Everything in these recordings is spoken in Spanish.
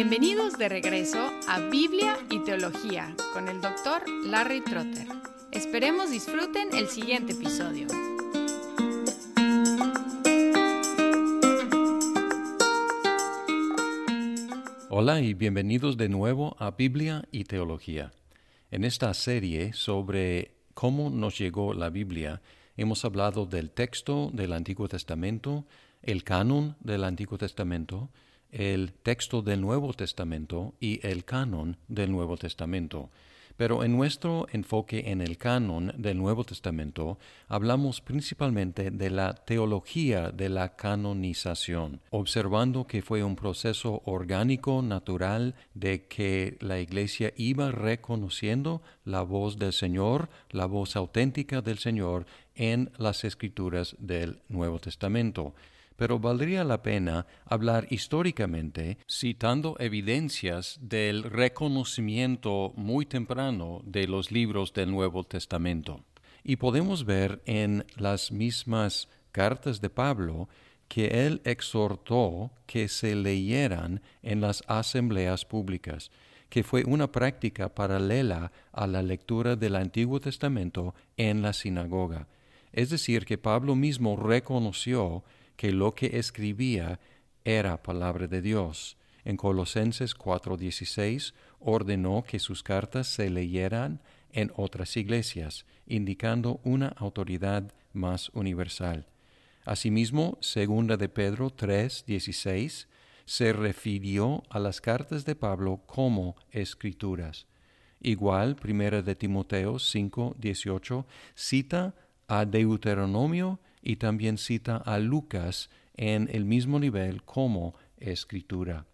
Bienvenidos de regreso a Biblia y Teología con el doctor Larry Trotter. Esperemos disfruten el siguiente episodio. Hola y bienvenidos de nuevo a Biblia y Teología. En esta serie sobre cómo nos llegó la Biblia, hemos hablado del texto del Antiguo Testamento, el canon del Antiguo Testamento, el texto del Nuevo Testamento y el canon del Nuevo Testamento. Pero en nuestro enfoque en el canon del Nuevo Testamento hablamos principalmente de la teología de la canonización, observando que fue un proceso orgánico, natural, de que la Iglesia iba reconociendo la voz del Señor, la voz auténtica del Señor en las escrituras del Nuevo Testamento pero valdría la pena hablar históricamente citando evidencias del reconocimiento muy temprano de los libros del Nuevo Testamento. Y podemos ver en las mismas cartas de Pablo que él exhortó que se leyeran en las asambleas públicas, que fue una práctica paralela a la lectura del Antiguo Testamento en la sinagoga. Es decir, que Pablo mismo reconoció que lo que escribía era palabra de Dios. En Colosenses 4:16 ordenó que sus cartas se leyeran en otras iglesias, indicando una autoridad más universal. Asimismo, segunda de Pedro 3:16 se refirió a las cartas de Pablo como escrituras. Igual, primera de Timoteo 5:18 cita a Deuteronomio y también cita a Lucas en el mismo nivel como escritura.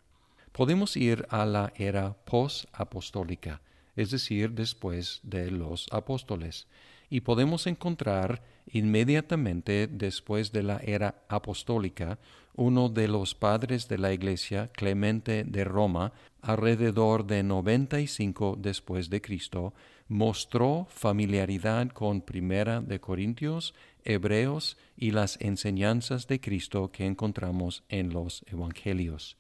Podemos ir a la era post-apostólica, es decir, después de los apóstoles, y podemos encontrar inmediatamente después de la era apostólica uno de los padres de la Iglesia, Clemente de Roma, alrededor de 95 después de Cristo, mostró familiaridad con Primera de Corintios, Hebreos y las enseñanzas de Cristo que encontramos en los Evangelios.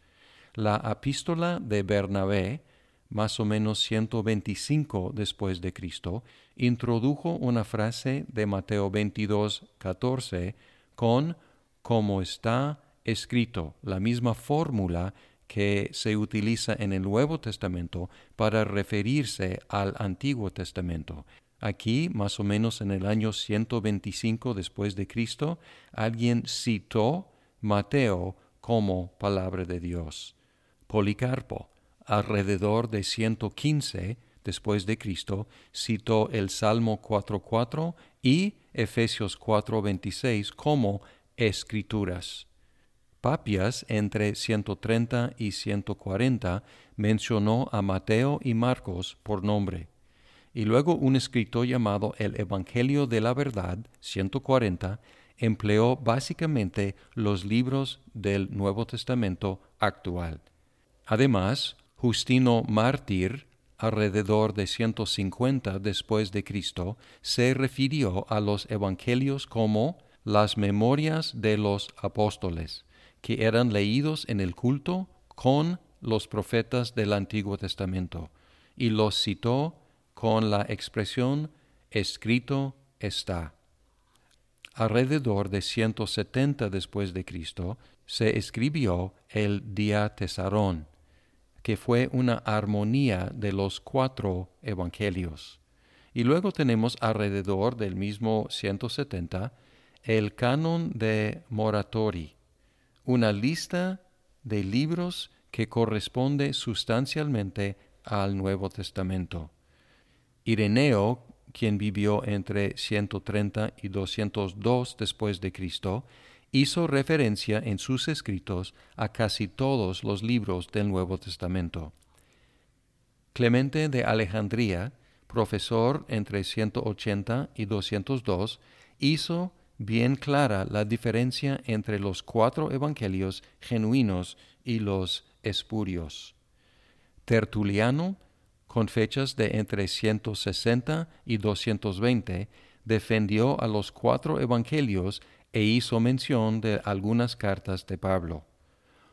La epístola de Bernabé, más o menos 125 después de Cristo, introdujo una frase de Mateo 22, 14 con como está escrito, la misma fórmula que se utiliza en el Nuevo Testamento para referirse al Antiguo Testamento. Aquí, más o menos en el año 125 después de Cristo, alguien citó Mateo como palabra de Dios. Policarpo, alrededor de 115 después de Cristo, citó el Salmo 4.4 y Efesios 4.26 como escrituras. Papias, entre 130 y 140, mencionó a Mateo y Marcos por nombre. Y luego un escritor llamado el Evangelio de la Verdad, 140, empleó básicamente los libros del Nuevo Testamento actual. Además, Justino Mártir, alrededor de 150 después de Cristo, se refirió a los evangelios como las memorias de los apóstoles que eran leídos en el culto con los profetas del Antiguo Testamento, y los citó con la expresión escrito está. Alrededor de 170 después de Cristo se escribió el Diatesarón, que fue una armonía de los cuatro evangelios. Y luego tenemos alrededor del mismo 170 el canon de Moratori, una lista de libros que corresponde sustancialmente al Nuevo Testamento. Ireneo, quien vivió entre 130 y 202 después de Cristo, hizo referencia en sus escritos a casi todos los libros del Nuevo Testamento. Clemente de Alejandría, profesor entre 180 y 202, hizo bien clara la diferencia entre los cuatro evangelios genuinos y los espurios. Tertuliano, con fechas de entre 160 y 220, defendió a los cuatro evangelios e hizo mención de algunas cartas de Pablo.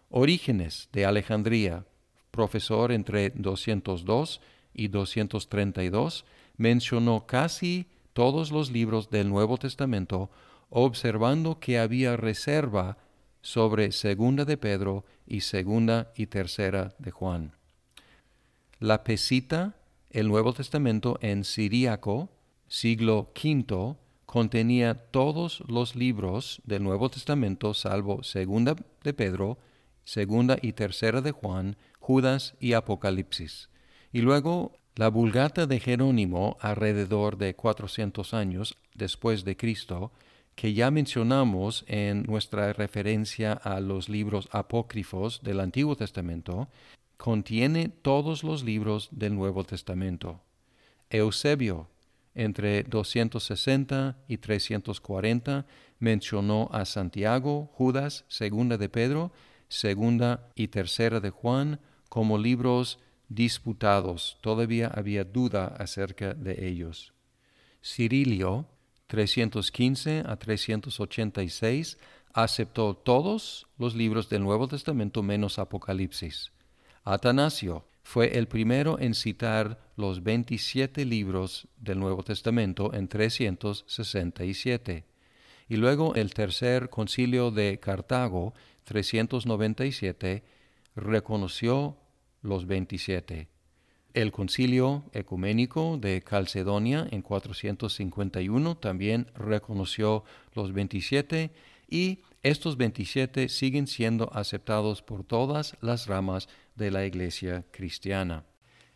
Orígenes de Alejandría, profesor entre 202 y 232, mencionó casi todos los libros del Nuevo Testamento, observando que había reserva sobre Segunda de Pedro y Segunda y Tercera de Juan. La Pesita, el Nuevo Testamento en siríaco, siglo V, contenía todos los libros del Nuevo Testamento salvo Segunda de Pedro, Segunda y Tercera de Juan, Judas y Apocalipsis. Y luego la Vulgata de Jerónimo, alrededor de 400 años después de Cristo, que ya mencionamos en nuestra referencia a los libros apócrifos del Antiguo Testamento, contiene todos los libros del Nuevo Testamento. Eusebio, entre 260 y 340, mencionó a Santiago, Judas, Segunda de Pedro, Segunda y Tercera de Juan como libros disputados. Todavía había duda acerca de ellos. Cirilio, 315 a 386, aceptó todos los libros del Nuevo Testamento menos Apocalipsis. Atanasio fue el primero en citar los 27 libros del Nuevo Testamento en 367. Y luego el tercer concilio de Cartago, 397, reconoció los 27. El concilio ecuménico de Calcedonia en 451 también reconoció los 27 y estos 27 siguen siendo aceptados por todas las ramas de la Iglesia cristiana.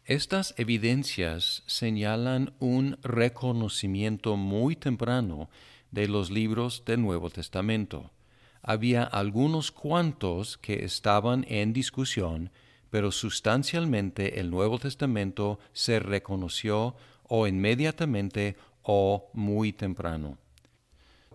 Estas evidencias señalan un reconocimiento muy temprano de los libros del Nuevo Testamento. Había algunos cuantos que estaban en discusión, pero sustancialmente el Nuevo Testamento se reconoció o inmediatamente o muy temprano.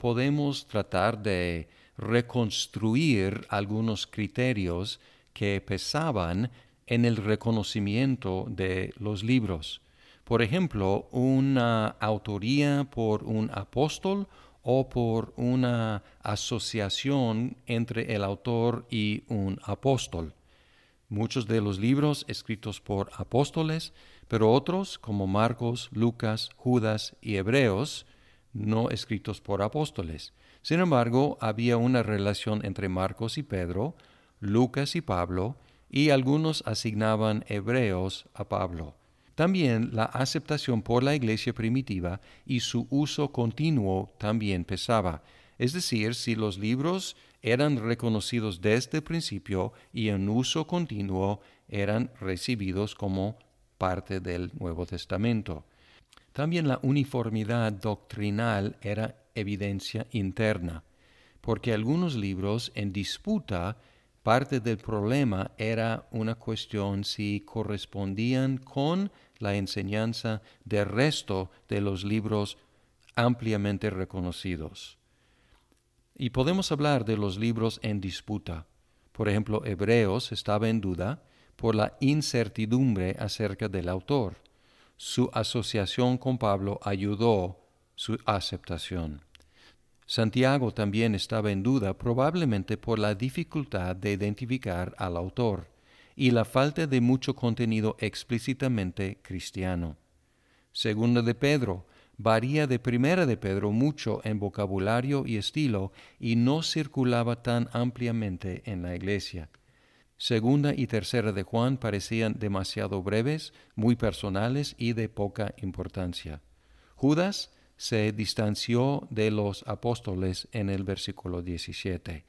Podemos tratar de reconstruir algunos criterios que pesaban en el reconocimiento de los libros. Por ejemplo, una autoría por un apóstol o por una asociación entre el autor y un apóstol. Muchos de los libros escritos por apóstoles, pero otros como Marcos, Lucas, Judas y Hebreos, no escritos por apóstoles. Sin embargo, había una relación entre Marcos y Pedro, Lucas y Pablo, y algunos asignaban hebreos a Pablo. También la aceptación por la iglesia primitiva y su uso continuo también pesaba. Es decir, si los libros eran reconocidos desde el principio y en uso continuo, eran recibidos como parte del Nuevo Testamento. También la uniformidad doctrinal era evidencia interna, porque algunos libros en disputa parte del problema era una cuestión si correspondían con la enseñanza del resto de los libros ampliamente reconocidos. Y podemos hablar de los libros en disputa. Por ejemplo, Hebreos estaba en duda por la incertidumbre acerca del autor. Su asociación con Pablo ayudó su aceptación. Santiago también estaba en duda probablemente por la dificultad de identificar al autor y la falta de mucho contenido explícitamente cristiano. Segunda de Pedro varía de primera de Pedro mucho en vocabulario y estilo y no circulaba tan ampliamente en la iglesia. Segunda y tercera de Juan parecían demasiado breves, muy personales y de poca importancia. Judas se distanció de los apóstoles en el versículo 17.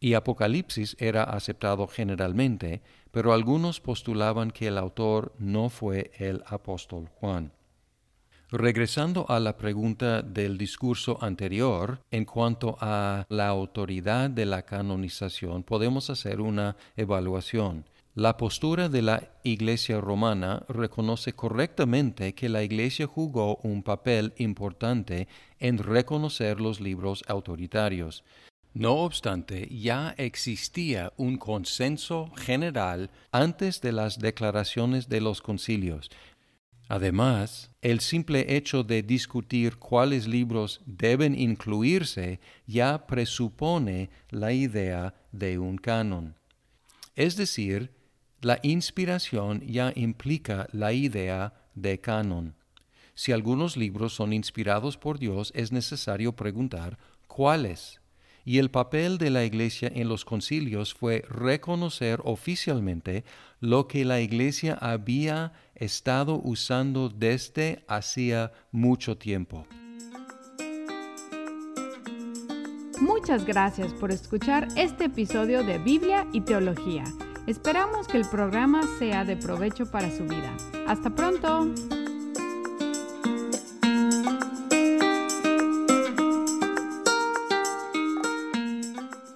Y Apocalipsis era aceptado generalmente, pero algunos postulaban que el autor no fue el apóstol Juan. Regresando a la pregunta del discurso anterior, en cuanto a la autoridad de la canonización, podemos hacer una evaluación. La postura de la Iglesia romana reconoce correctamente que la Iglesia jugó un papel importante en reconocer los libros autoritarios. No obstante, ya existía un consenso general antes de las declaraciones de los concilios. Además, el simple hecho de discutir cuáles libros deben incluirse ya presupone la idea de un canon. Es decir, La inspiración ya implica la idea de canon. Si algunos libros son inspirados por Dios, es necesario preguntar cuáles. Y el papel de la Iglesia en los concilios fue reconocer oficialmente lo que la Iglesia había estado usando desde hacía mucho tiempo. Muchas gracias por escuchar este episodio de Biblia y Teología. Esperamos que el programa sea de provecho para su vida. Hasta pronto.